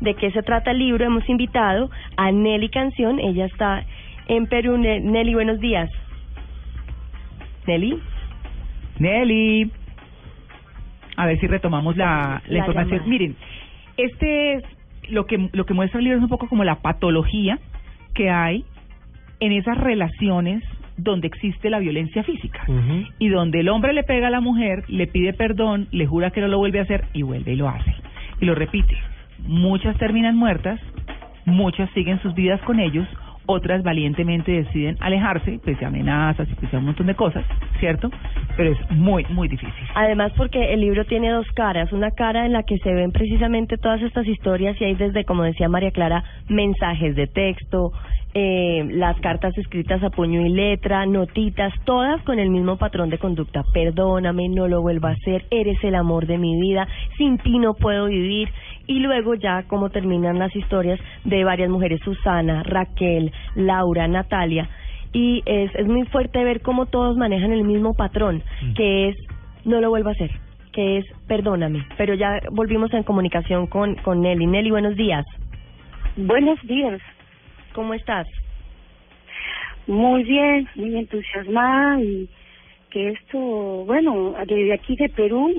de qué se trata el libro, hemos invitado a Nelly Canción. Ella está en Perú. Nelly, buenos días. Nelly. Nelly. A ver si retomamos la, la, información. Miren, este es lo que lo que muestra el libro es un poco como la patología que hay en esas relaciones donde existe la violencia física y donde el hombre le pega a la mujer, le pide perdón, le jura que no lo vuelve a hacer y vuelve y lo hace. Y lo repite. Muchas terminan muertas, muchas siguen sus vidas con ellos, otras valientemente deciden alejarse, pese a amenazas y pese a un montón de cosas, ¿cierto? Pero es muy, muy difícil. Además, porque el libro tiene dos caras, una cara en la que se ven precisamente todas estas historias y hay desde, como decía María Clara, mensajes de texto, eh, las cartas escritas a puño y letra, notitas, todas con el mismo patrón de conducta. Perdóname, no lo vuelvo a hacer, eres el amor de mi vida, sin ti no puedo vivir. Y luego ya como terminan las historias de varias mujeres, Susana, Raquel, Laura, Natalia. Y es, es muy fuerte ver cómo todos manejan el mismo patrón, mm. que es no lo vuelvo a hacer, que es perdóname. Pero ya volvimos en comunicación con, con Nelly. Nelly, buenos días. Buenos días. ¿Cómo estás? Muy bien, muy entusiasmada y que esto, bueno, desde aquí de Perú,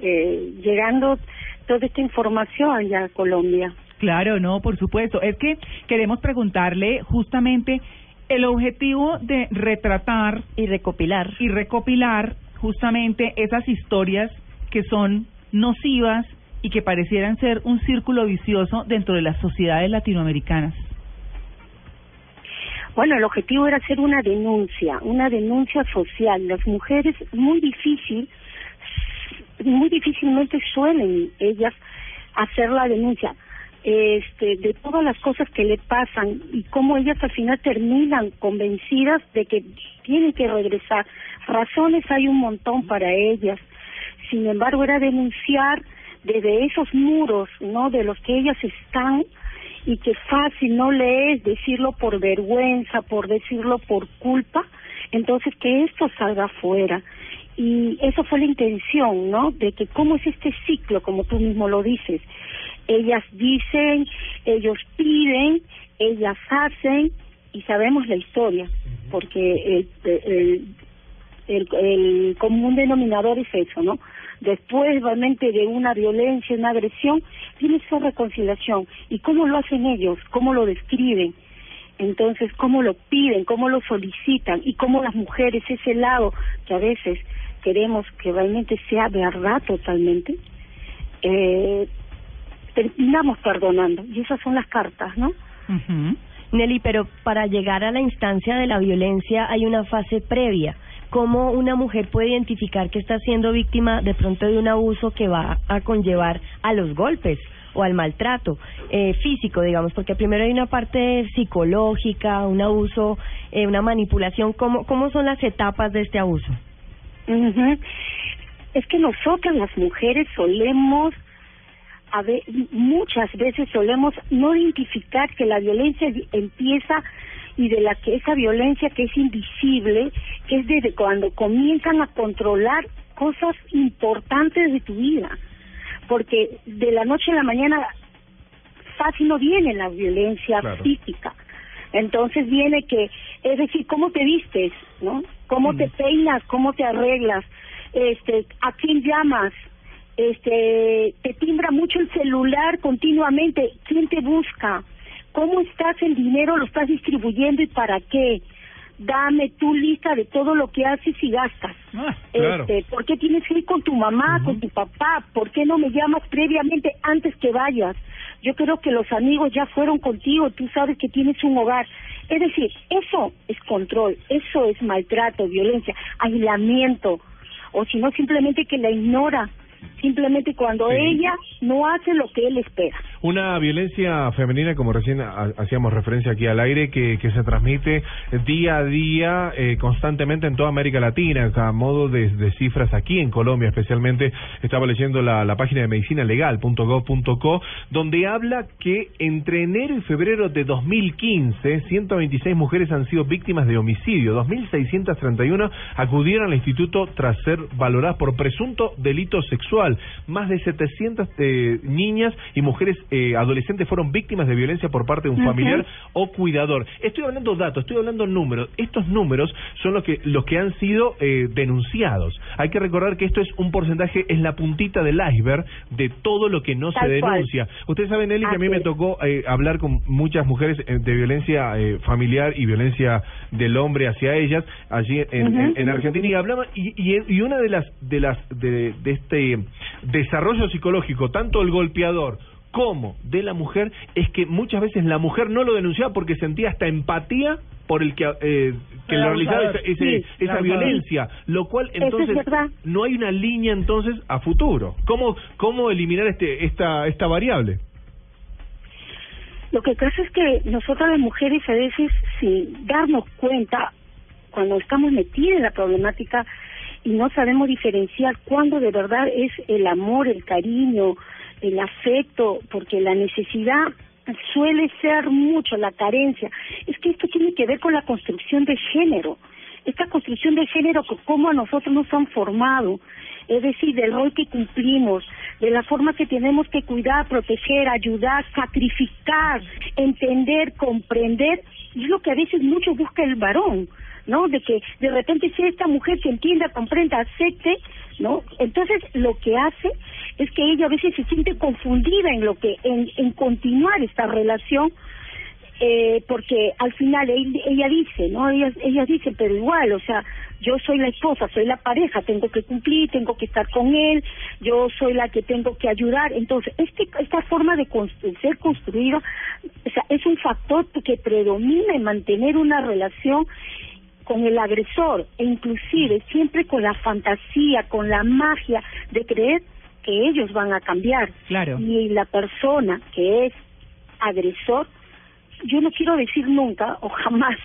eh, llegando toda esta información allá a Colombia. Claro, no, por supuesto. Es que queremos preguntarle justamente el objetivo de retratar y recopilar y recopilar justamente esas historias que son nocivas y que parecieran ser un círculo vicioso dentro de las sociedades latinoamericanas. Bueno, el objetivo era hacer una denuncia, una denuncia social. Las mujeres muy difícil, muy difícilmente suelen ellas hacer la denuncia este, de todas las cosas que le pasan y cómo ellas al final terminan convencidas de que tienen que regresar. Razones hay un montón para ellas. Sin embargo, era denunciar desde esos muros, ¿no? De los que ellas están y que fácil no le es decirlo por vergüenza, por decirlo por culpa, entonces que esto salga afuera. Y eso fue la intención, ¿no? De que cómo es este ciclo, como tú mismo lo dices. Ellas dicen, ellos piden, ellas hacen y sabemos la historia, porque el, el, el, el común denominador es eso, ¿no? después realmente de una violencia, una agresión, tiene esa reconciliación. ¿Y cómo lo hacen ellos? ¿Cómo lo describen? Entonces, ¿cómo lo piden? ¿Cómo lo solicitan? Y cómo las mujeres, ese lado que a veces queremos que realmente sea verdad totalmente, eh, terminamos perdonando. Y esas son las cartas, ¿no? Nelly, pero para llegar a la instancia de la violencia hay una fase previa cómo una mujer puede identificar que está siendo víctima de pronto de un abuso que va a conllevar a los golpes o al maltrato eh, físico, digamos, porque primero hay una parte psicológica, un abuso, eh, una manipulación. ¿Cómo, ¿Cómo son las etapas de este abuso? Es que nosotras las mujeres solemos, a ver, muchas veces solemos no identificar que la violencia empieza y de la que esa violencia que es invisible, que es desde cuando comienzan a controlar cosas importantes de tu vida, porque de la noche a la mañana fácil no viene la violencia física. Entonces viene que, es decir, cómo te vistes, ¿no? Cómo te peinas, cómo te arreglas, este, a quién llamas, este, te timbra mucho el celular continuamente, quién te busca, ¿Cómo estás el dinero? ¿Lo estás distribuyendo y para qué? Dame tu lista de todo lo que haces y gastas. Ah, este, ¿Por qué tienes que ir con tu mamá, con tu papá? ¿Por qué no me llamas previamente antes que vayas? Yo creo que los amigos ya fueron contigo, tú sabes que tienes un hogar. Es decir, eso es control, eso es maltrato, violencia, aislamiento, o si no, simplemente que la ignora simplemente cuando ella no hace lo que él espera. Una violencia femenina, como recién hacíamos referencia aquí al aire, que, que se transmite día a día, eh, constantemente en toda América Latina, a modo de, de, cifras aquí en Colombia, especialmente estaba leyendo la, la página de medicinalegal.gov.co, donde habla que entre enero y febrero de 2015, 126 mujeres han sido víctimas de homicidio, 2.631 acudieron al instituto tras ser valoradas por presunto delito sexual sexual. Más de 700 eh, niñas y mujeres eh, adolescentes fueron víctimas de violencia por parte de un familiar o cuidador. Estoy hablando datos, estoy hablando números. Estos números son los que los que han sido eh, denunciados. Hay que recordar que esto es un porcentaje, es la puntita del iceberg de todo lo que no se denuncia. Ustedes saben, Eli, que a mí me tocó eh, hablar con muchas mujeres eh, de violencia eh, familiar y violencia del hombre hacia ellas allí en, en, Argentina y hablaban y, y, una de las de las de, de este desarrollo psicológico tanto el golpeador como de la mujer es que muchas veces la mujer no lo denunciaba porque sentía hasta empatía por el que, eh, que realizaba esa, esa violencia, lo cual entonces no hay una línea entonces a futuro. ¿Cómo, cómo eliminar este esta esta variable? Lo que pasa es que nosotras las mujeres a veces, sin darnos cuenta, cuando estamos metidas en la problemática y no sabemos diferenciar cuándo de verdad es el amor, el cariño, el afecto, porque la necesidad suele ser mucho, la carencia. Es que esto tiene que ver con la construcción de género. Esta construcción de género, cómo a nosotros nos han formado, es decir, del rol que cumplimos, de la forma que tenemos que cuidar, proteger, ayudar, sacrificar, entender, comprender, es lo que a veces mucho busca el varón, ¿no? De que de repente sea esta mujer que entienda, comprenda, acepte, ¿no? Entonces lo que hace es que ella a veces se siente confundida en lo que en, continuar esta relación eh, porque al final ella, dice, ¿no? Ella, ella dice, pero igual, o sea, yo soy la esposa, soy la pareja, tengo que cumplir, tengo que estar con él, yo soy la que tengo que ayudar. Entonces, este, esta forma de ser construido o sea, es un factor que predomina en mantener una relación con el agresor e inclusive siempre con la fantasía, con la magia de creer que ellos van a cambiar. Claro. Y la persona que es agresor, yo no quiero decir nunca o jamás,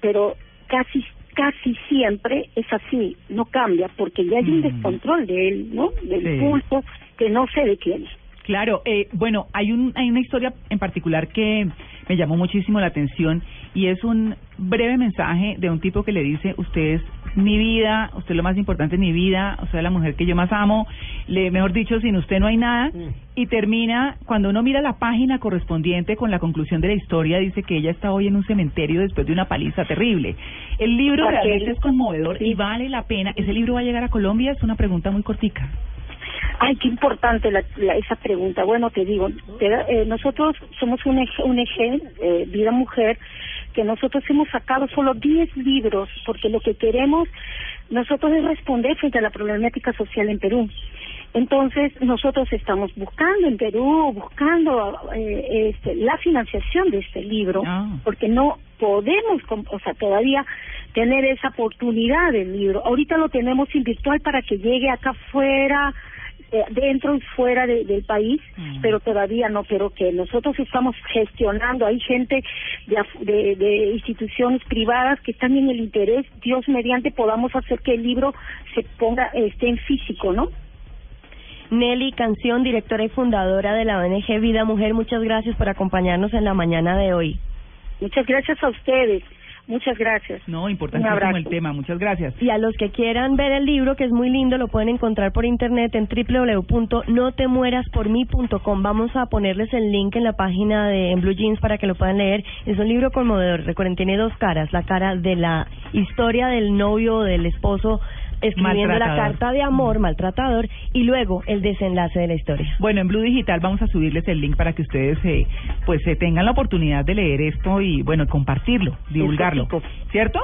pero casi casi siempre es así, no cambia, porque ya hay un mm. descontrol de él, ¿no? Del pulso que no sé de quién. Claro, eh, bueno, hay un hay una historia en particular que me llamó muchísimo la atención y es un breve mensaje de un tipo que le dice, usted es mi vida, usted es lo más importante mi vida, usted es la mujer que yo más amo, le, mejor dicho, sin usted no hay nada, mm. y termina, cuando uno mira la página correspondiente con la conclusión de la historia, dice que ella está hoy en un cementerio después de una paliza terrible. El libro realmente es conmovedor y vale la pena. ¿Ese libro va a llegar a Colombia? Es una pregunta muy cortica. Ay, qué importante la, esa pregunta. Bueno, te digo, eh, nosotros somos un eje, un eje eh, Vida Mujer, que nosotros hemos sacado solo 10 libros, porque lo que queremos nosotros es responder frente a la problemática social en Perú. Entonces, nosotros estamos buscando en Perú, buscando eh, este, la financiación de este libro, ah. porque no podemos, o sea, todavía tener esa oportunidad del libro. Ahorita lo tenemos en virtual para que llegue acá afuera, eh, dentro y fuera del país, mm. pero todavía no, pero que nosotros estamos gestionando, hay gente de, de, instituciones privadas que están en el interés, Dios mediante podamos hacer que el libro se ponga, esté en físico, ¿no? Nelly Canción, directora y fundadora de la ONG Vida Mujer, muchas gracias por acompañarnos en la mañana de hoy. Muchas gracias a ustedes. Muchas gracias. No, importantísimo el tema. Muchas gracias. Y a los que quieran ver el libro, que es muy lindo, lo pueden encontrar por internet en www.notemueraspormí.com. Vamos a ponerles el link en la página de en Blue Jeans para que lo puedan leer. Es un libro conmovedor. Recuerden, tiene dos caras. La cara de la historia del novio o del esposo escribiendo la carta de amor maltratador y luego el desenlace de la historia. Bueno, en Blue Digital vamos a subirles el link para que ustedes eh, pues eh, tengan la oportunidad de leer esto y bueno, compartirlo, divulgarlo, ¿cierto?